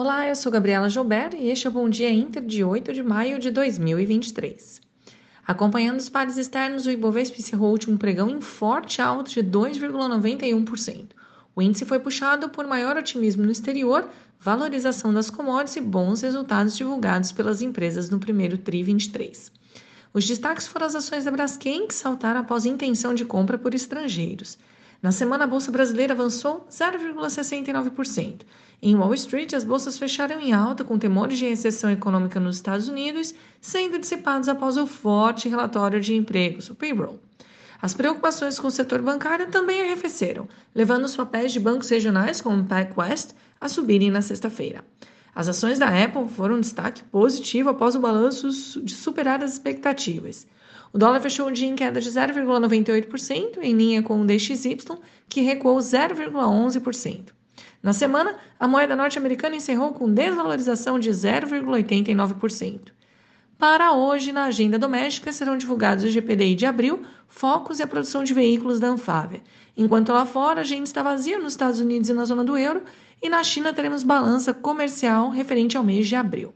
Olá, eu sou Gabriela Joubert e este é o Bom Dia Inter de 8 de maio de 2023. Acompanhando os pares externos, o Ibovespa encerrou o último pregão em forte alta de 2,91%. O índice foi puxado por maior otimismo no exterior, valorização das commodities e bons resultados divulgados pelas empresas no primeiro TRI 23. Os destaques foram as ações da Braskem, que saltaram após intenção de compra por estrangeiros. Na semana, a Bolsa Brasileira avançou 0,69%. Em Wall Street, as bolsas fecharam em alta, com temores de recessão econômica nos Estados Unidos sendo dissipados após o forte relatório de empregos, o payroll. As preocupações com o setor bancário também arrefeceram, levando os papéis de bancos regionais, como o PacWest, a subirem na sexta-feira. As ações da Apple foram um destaque positivo após o balanço de superar as expectativas. O dólar fechou o dia em queda de 0,98%, em linha com o DXY, que recuou 0,11%. Na semana, a moeda norte-americana encerrou com desvalorização de 0,89%. Para hoje, na agenda doméstica, serão divulgados o GPDI de abril, focos e a produção de veículos da Anfávia. Enquanto lá fora, a agenda está vazia nos Estados Unidos e na zona do euro, e na China teremos balança comercial referente ao mês de abril.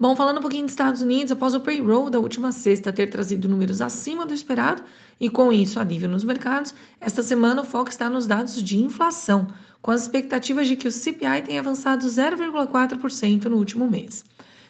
Bom, falando um pouquinho dos Estados Unidos, após o payroll da última sexta ter trazido números acima do esperado e com isso alívio nos mercados, esta semana o foco está nos dados de inflação, com as expectativas de que o CPI tenha avançado 0,4% no último mês.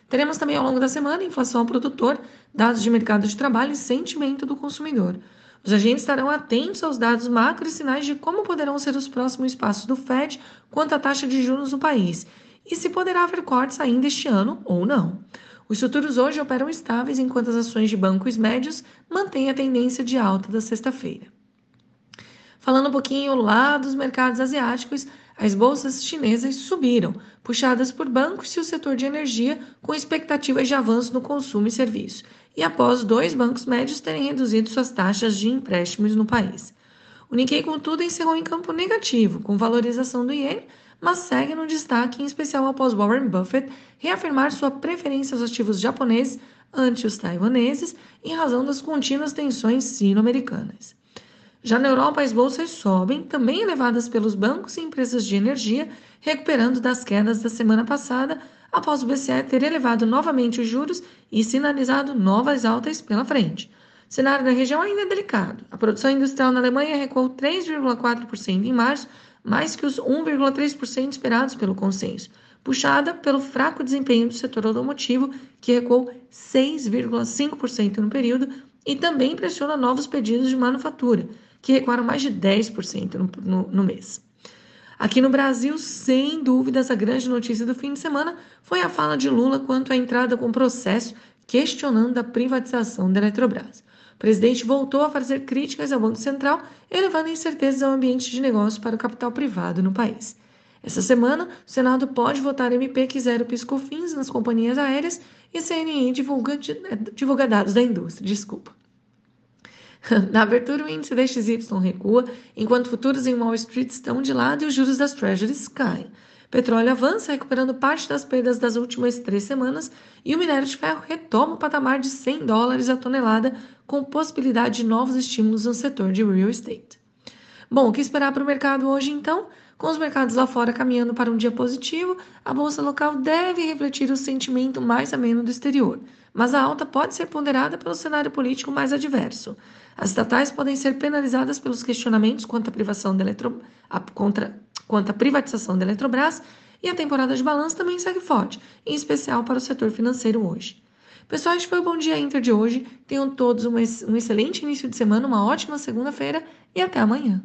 Teremos também ao longo da semana inflação ao produtor, dados de mercado de trabalho e sentimento do consumidor. Os agentes estarão atentos aos dados macro e sinais de como poderão ser os próximos passos do Fed quanto à taxa de juros no país e se poderá haver cortes ainda este ano ou não. Os futuros hoje operam estáveis enquanto as ações de bancos médios mantêm a tendência de alta da sexta-feira. Falando um pouquinho lá dos mercados asiáticos, as bolsas chinesas subiram, puxadas por bancos e o setor de energia, com expectativas de avanço no consumo e serviço, e após dois bancos médios terem reduzido suas taxas de empréstimos no país. O Nikkei, contudo, encerrou em campo negativo, com valorização do iene, mas segue no destaque, em especial após Warren Buffett reafirmar sua preferência aos ativos japoneses ante os taiwaneses, em razão das contínuas tensões sino-americanas. Já na Europa, as bolsas sobem, também elevadas pelos bancos e empresas de energia, recuperando das quedas da semana passada, após o BCE ter elevado novamente os juros e sinalizado novas altas pela frente. O cenário da região ainda é delicado. A produção industrial na Alemanha recuou 3,4% em março, mais que os 1,3% esperados pelo consenso, puxada pelo fraco desempenho do setor automotivo, que recuou 6,5% no período, e também pressiona novos pedidos de manufatura, que recuaram mais de 10% no, no, no mês. Aqui no Brasil, sem dúvidas, a grande notícia do fim de semana foi a fala de Lula quanto à entrada com processo questionando a privatização da Eletrobras presidente voltou a fazer críticas ao Banco Central, elevando incertezas ao ambiente de negócio para o capital privado no país. Essa semana, o Senado pode votar MP que zera o piscofins nas companhias aéreas e CNI divulga, divulga dados da indústria. Desculpa. Na abertura, o índice DXY recua, enquanto futuros em Wall Street estão de lado e os juros das Treasuries caem. Petróleo avança, recuperando parte das perdas das últimas três semanas, e o minério de ferro retoma o patamar de 100 dólares a tonelada, com possibilidade de novos estímulos no setor de real estate. Bom, o que esperar para o mercado hoje, então? Com os mercados lá fora caminhando para um dia positivo, a bolsa local deve refletir o sentimento mais ameno do exterior, mas a alta pode ser ponderada pelo cenário político mais adverso. As estatais podem ser penalizadas pelos questionamentos quanto à privação da eletro... a... contra quanto à privatização da Eletrobras e a temporada de balanço também segue forte, em especial para o setor financeiro hoje. Pessoal, este foi o Bom Dia Inter de hoje. Tenham todos um excelente início de semana, uma ótima segunda-feira e até amanhã.